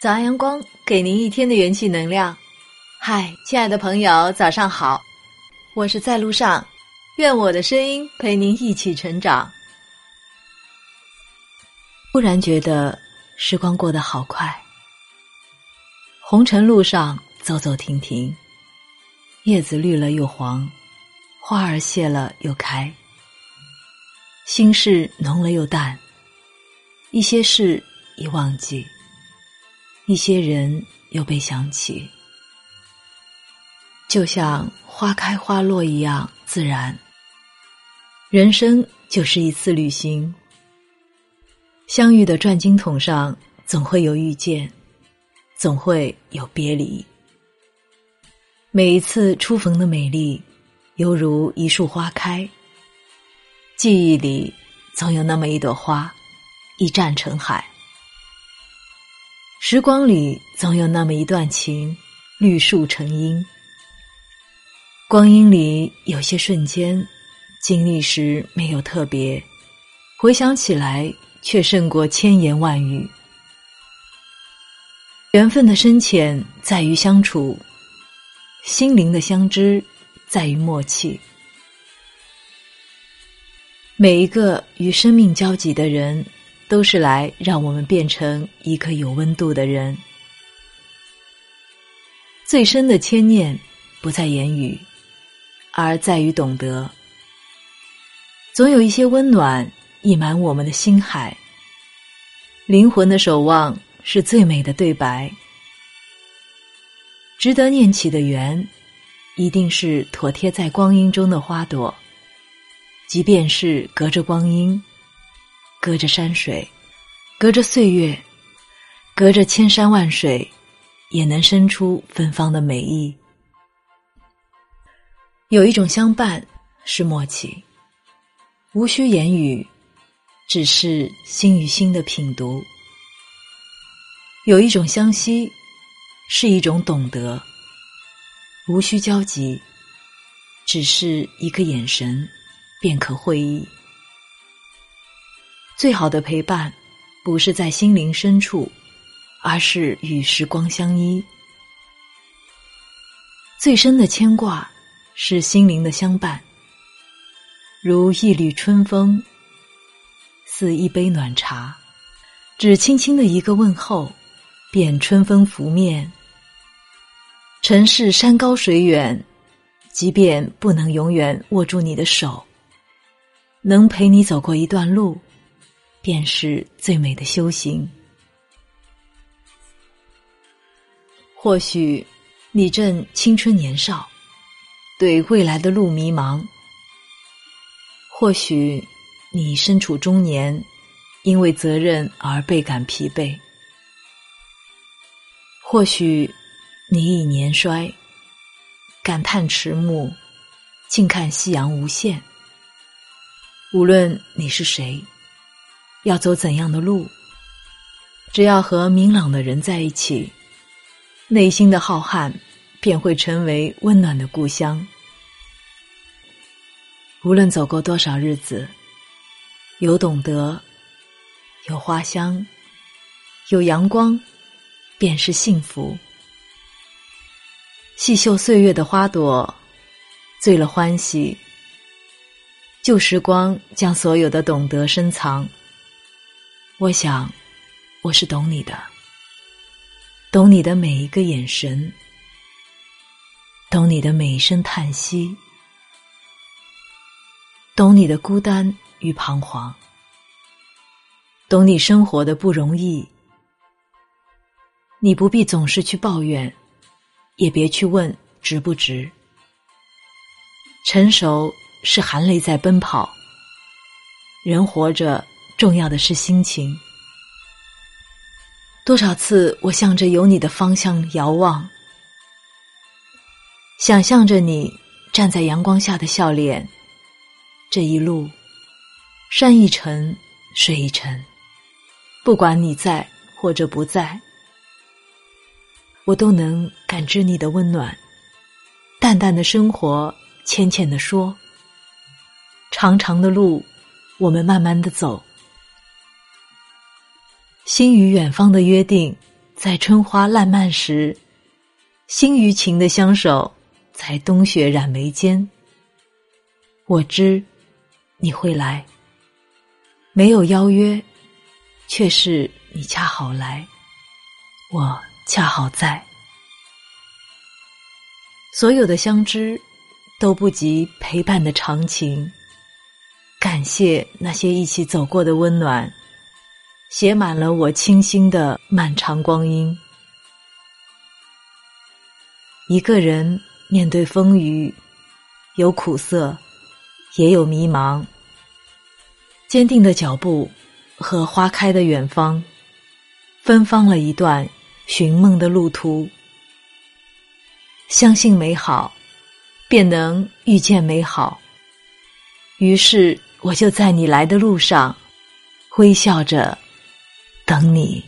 早安，阳光给您一天的元气能量。嗨，亲爱的朋友，早上好！我是在路上，愿我的声音陪您一起成长。忽然觉得时光过得好快，红尘路上走走停停，叶子绿了又黄，花儿谢了又开，心事浓了又淡，一些事已忘记。一些人又被想起，就像花开花落一样自然。人生就是一次旅行，相遇的转经筒上总会有遇见，总会有别离。每一次初逢的美丽，犹如一束花开。记忆里总有那么一朵花，一战成海。时光里总有那么一段情，绿树成荫。光阴里有些瞬间，经历时没有特别，回想起来却胜过千言万语。缘分的深浅在于相处，心灵的相知在于默契。每一个与生命交集的人。都是来让我们变成一个有温度的人。最深的牵念不在言语，而在于懂得。总有一些温暖溢满我们的心海。灵魂的守望是最美的对白。值得念起的缘，一定是妥帖在光阴中的花朵，即便是隔着光阴。隔着山水，隔着岁月，隔着千山万水，也能生出芬芳的美意。有一种相伴是默契，无需言语，只是心与心的品读；有一种相惜，是一种懂得，无需焦急，只是一个眼神便可会意。最好的陪伴，不是在心灵深处，而是与时光相依。最深的牵挂，是心灵的相伴，如一缕春风，似一杯暖茶，只轻轻的一个问候，便春风拂面。尘世山高水远，即便不能永远握住你的手，能陪你走过一段路。便是最美的修行。或许你正青春年少，对未来的路迷茫；或许你身处中年，因为责任而倍感疲惫；或许你已年衰，感叹迟暮，静看夕阳无限。无论你是谁。要走怎样的路？只要和明朗的人在一起，内心的浩瀚便会成为温暖的故乡。无论走过多少日子，有懂得，有花香，有阳光，便是幸福。细嗅岁月的花朵，醉了欢喜。旧时光将所有的懂得深藏。我想，我是懂你的，懂你的每一个眼神，懂你的每一声叹息，懂你的孤单与彷徨，懂你生活的不容易。你不必总是去抱怨，也别去问值不值。成熟是含泪在奔跑，人活着。重要的是心情。多少次，我向着有你的方向遥望，想象着你站在阳光下的笑脸。这一路，山一程，水一程，不管你在或者不在，我都能感知你的温暖。淡淡的生活，浅浅的说，长长的路，我们慢慢的走。心与远方的约定，在春花烂漫时；心与情的相守，在冬雪染眉间。我知你会来，没有邀约，却是你恰好来，我恰好在。所有的相知，都不及陪伴的长情。感谢那些一起走过的温暖，写满了我清新的漫长光阴。一个人面对风雨，有苦涩，也有迷茫。坚定的脚步和花开的远方，芬芳了一段寻梦的路途。相信美好，便能遇见美好。于是。我就在你来的路上，微笑着等你。